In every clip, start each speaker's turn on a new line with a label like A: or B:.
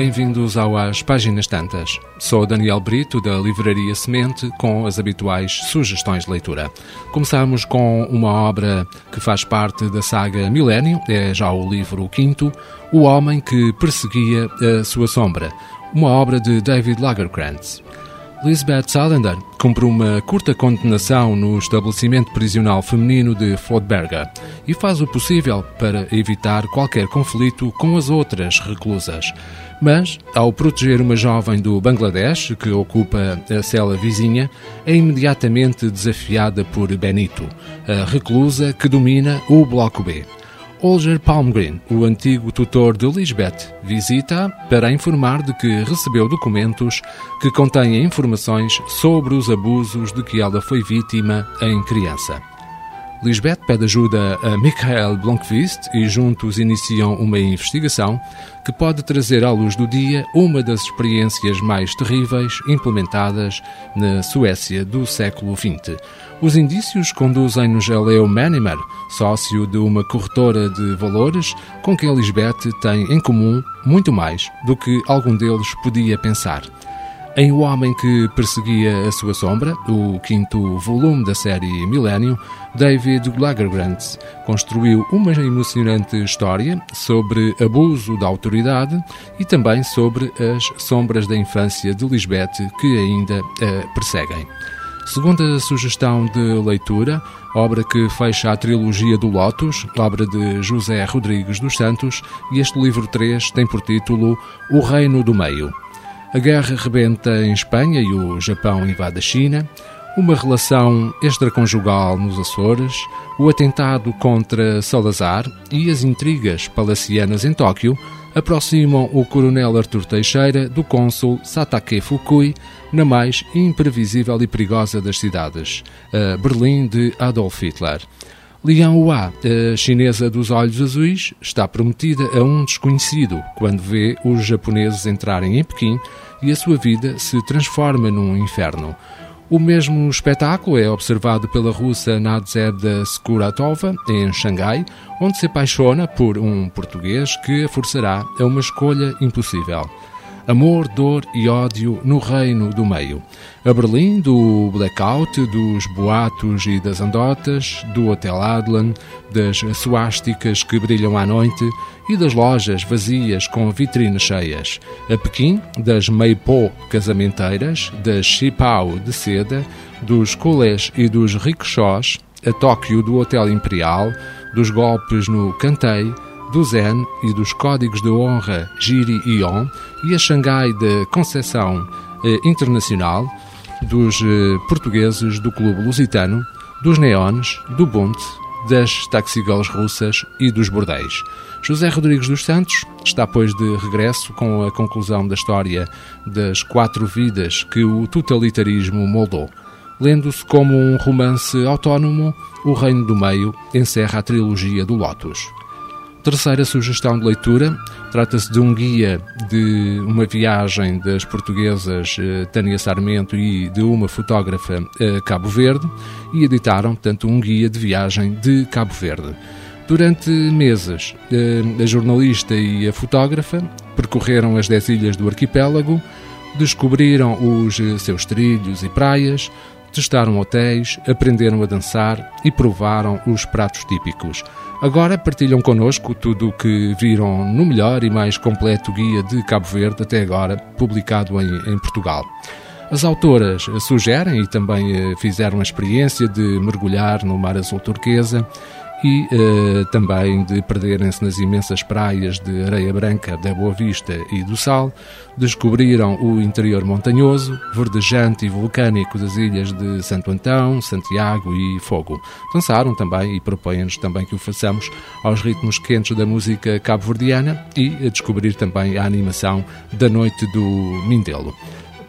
A: Bem-vindos ao As Páginas Tantas. Sou Daniel Brito, da Livraria Semente, com as habituais sugestões de leitura. Começamos com uma obra que faz parte da saga Milênio, é já o livro quinto, O Homem que Perseguia a Sua Sombra, uma obra de David Lagerkrantz. Lisbeth Salander cumpre uma curta condenação no estabelecimento prisional feminino de Flodberga e faz o possível para evitar qualquer conflito com as outras reclusas. Mas, ao proteger uma jovem do Bangladesh que ocupa a cela vizinha, é imediatamente desafiada por Benito, a reclusa que domina o Bloco B. Olger Palmgren, o antigo tutor de Lisbeth, visita para informar de que recebeu documentos que contêm informações sobre os abusos de que ela foi vítima em criança. Lisbeth pede ajuda a Michael Blomqvist e juntos iniciam uma investigação que pode trazer à luz do dia uma das experiências mais terríveis implementadas na Suécia do século XX. Os indícios conduzem-nos a Leo Manimer, sócio de uma corretora de valores com quem Lisbeth tem em comum muito mais do que algum deles podia pensar. Em O Homem que Perseguia a Sua Sombra, o quinto volume da série Millennium, David Lagergrantz construiu uma emocionante história sobre abuso da autoridade e também sobre as sombras da infância de Lisbeth que ainda a perseguem. Segunda sugestão de leitura, obra que fecha a trilogia do Lotus, obra de José Rodrigues dos Santos, e este livro 3 tem por título O Reino do Meio. A guerra rebenta em Espanha e o Japão invade a China, uma relação extraconjugal nos Açores, o atentado contra Salazar e as intrigas palacianas em Tóquio aproximam o coronel Artur Teixeira do cônsul Satake Fukui na mais imprevisível e perigosa das cidades, a Berlim de Adolf Hitler. Liang Hua, a chinesa dos olhos azuis, está prometida a um desconhecido quando vê os japoneses entrarem em Pequim e a sua vida se transforma num inferno. O mesmo espetáculo é observado pela russa Nadzeda Skuratova, em Xangai, onde se apaixona por um português que a forçará a uma escolha impossível amor, dor e ódio no reino do meio. A Berlim do blackout, dos boatos e das andotas, do Hotel Adlan, das suásticas que brilham à noite e das lojas vazias com vitrines cheias. A Pequim, das Meipo casamenteiras, das Xipao de seda, dos colés e dos ricochós, a Tóquio do Hotel Imperial, dos golpes no Cantei, do Zen e dos códigos de honra Giri Ion e a Xangai de Conceição eh, Internacional, dos eh, portugueses do Clube Lusitano, dos Neones, do Bunt, das taxigirls russas e dos bordéis. José Rodrigues dos Santos está, pois, de regresso com a conclusão da história das quatro vidas que o totalitarismo moldou. Lendo-se como um romance autónomo, O Reino do Meio encerra a trilogia do Lotus. Terceira sugestão de leitura trata-se de um guia de uma viagem das portuguesas eh, Tânia Sarmento e de uma fotógrafa a Cabo Verde e editaram, portanto, um guia de viagem de Cabo Verde. Durante meses, eh, a jornalista e a fotógrafa percorreram as dez ilhas do arquipélago, descobriram os eh, seus trilhos e praias, testaram hotéis, aprenderam a dançar e provaram os pratos típicos. Agora partilham connosco tudo o que viram no melhor e mais completo guia de Cabo Verde até agora, publicado em, em Portugal. As autoras sugerem e também eh, fizeram a experiência de mergulhar no mar azul turquesa e uh, também de perderem-se nas imensas praias de areia branca da Boa Vista e do Sal, descobriram o interior montanhoso, verdejante e vulcânico das ilhas de Santo Antão, Santiago e Fogo. Dançaram também e propõem-nos também que o façamos aos ritmos quentes da música cabo-verdiana e a descobrir também a animação da Noite do Mindelo.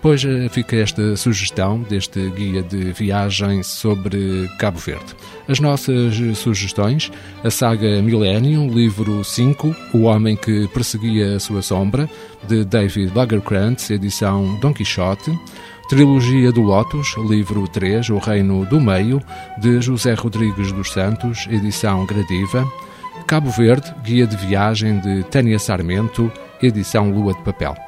A: Pois eh, fica esta sugestão deste guia de viagem sobre Cabo Verde. As nossas sugestões: a saga Millennium, livro 5, O Homem que Perseguia a Sua Sombra, de David Lagerkrantz, edição Don Quixote. Trilogia do Lotus, livro 3, O Reino do Meio, de José Rodrigues dos Santos, edição Gradiva. Cabo Verde, guia de viagem de Tânia Sarmento, edição Lua de Papel.